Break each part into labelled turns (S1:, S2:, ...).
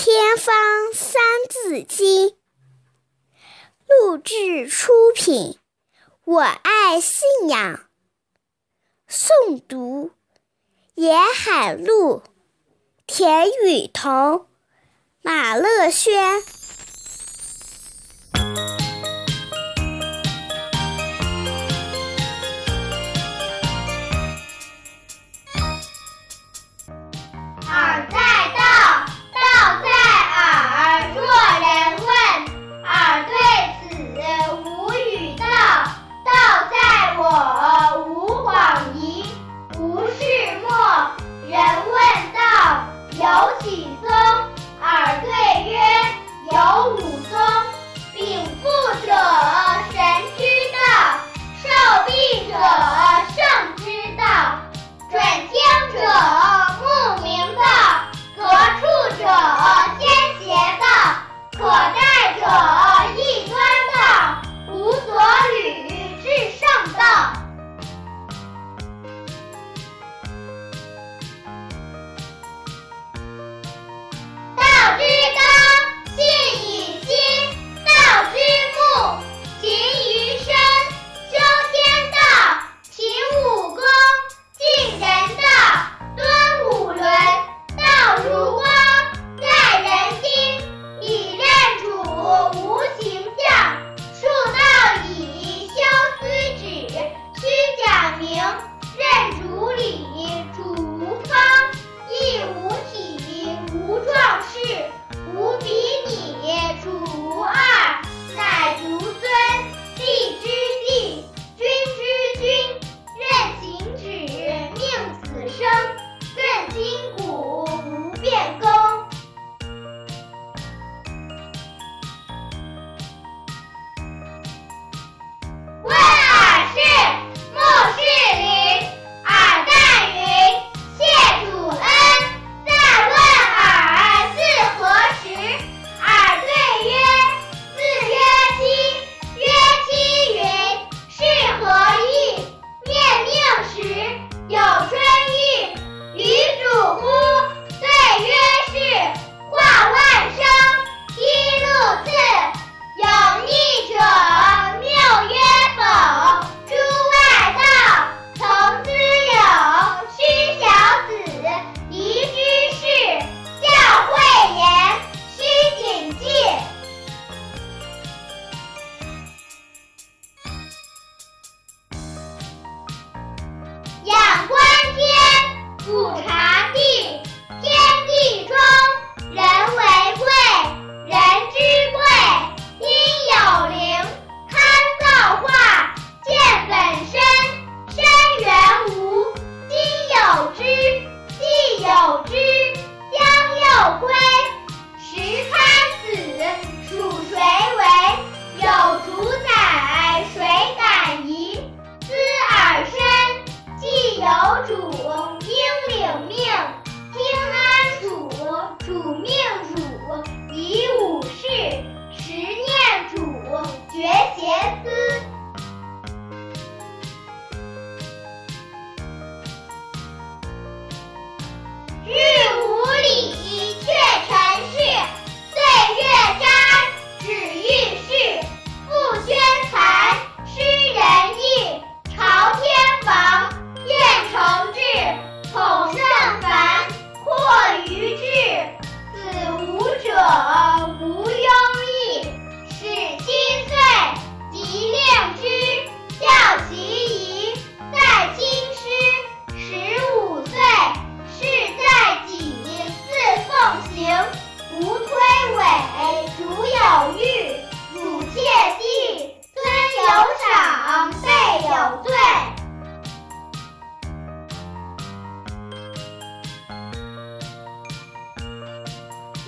S1: 天方三字经》录制出品，我爱信仰。诵读：沿海路、田雨桐、马乐轩。出差。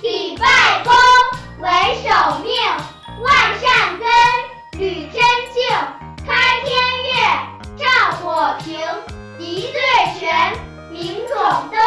S2: 礼拜功，为守命，万善根，履真敬，开天月，照火平，一对权，明总灯。